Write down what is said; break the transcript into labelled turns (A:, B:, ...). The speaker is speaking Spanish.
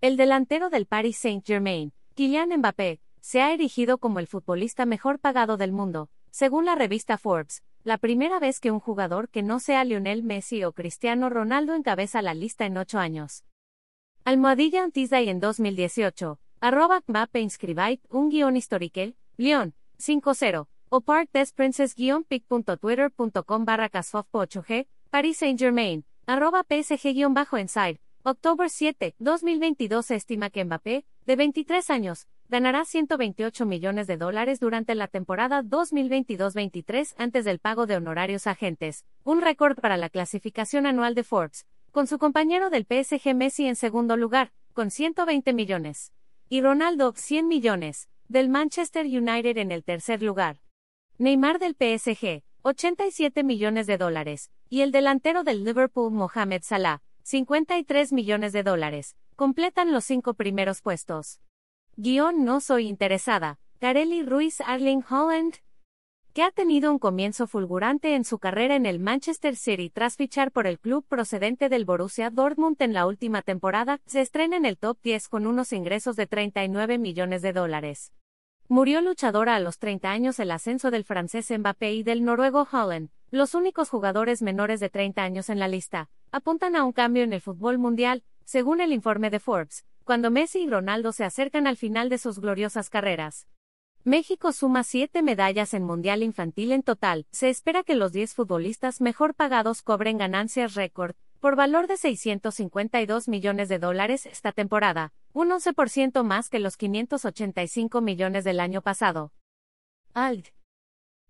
A: El delantero del Paris Saint-Germain, Kylian Mbappé, se ha erigido como el futbolista mejor pagado del mundo, según la revista Forbes, la primera vez que un jugador que no sea Lionel Messi o Cristiano Ronaldo encabeza la lista en ocho años. Almohadilla Antisday en 2018, arroba Mbappé inscribait un guion historique, Lyon, 5-0, o part des princes-pic.twitter.com barra 8G, Paris Saint Germain, arroba PSG-inside, October 7, 2022 se estima que Mbappé, de 23 años, ganará 128 millones de dólares durante la temporada 2022-23 antes del pago de honorarios agentes, un récord para la clasificación anual de Forbes, con su compañero del PSG Messi en segundo lugar, con 120 millones, y Ronaldo 100 millones, del Manchester United en el tercer lugar. Neymar del PSG, 87 millones de dólares, y el delantero del Liverpool Mohamed Salah, 53 millones de dólares, completan los cinco primeros puestos. Guión No soy interesada, Kareli Ruiz Arling Holland, que ha tenido un comienzo fulgurante en su carrera en el Manchester City tras fichar por el club procedente del Borussia Dortmund en la última temporada, se estrena en el top 10 con unos ingresos de 39 millones de dólares. Murió luchadora a los 30 años el ascenso del francés Mbappé y del noruego Holland, los únicos jugadores menores de 30 años en la lista, apuntan a un cambio en el fútbol mundial, según el informe de Forbes, cuando Messi y Ronaldo se acercan al final de sus gloriosas carreras. México suma siete medallas en Mundial Infantil en total. Se espera que los 10 futbolistas mejor pagados cobren ganancias récord, por valor de 652 millones de dólares esta temporada, un 11% más que los 585 millones del año pasado. ALD.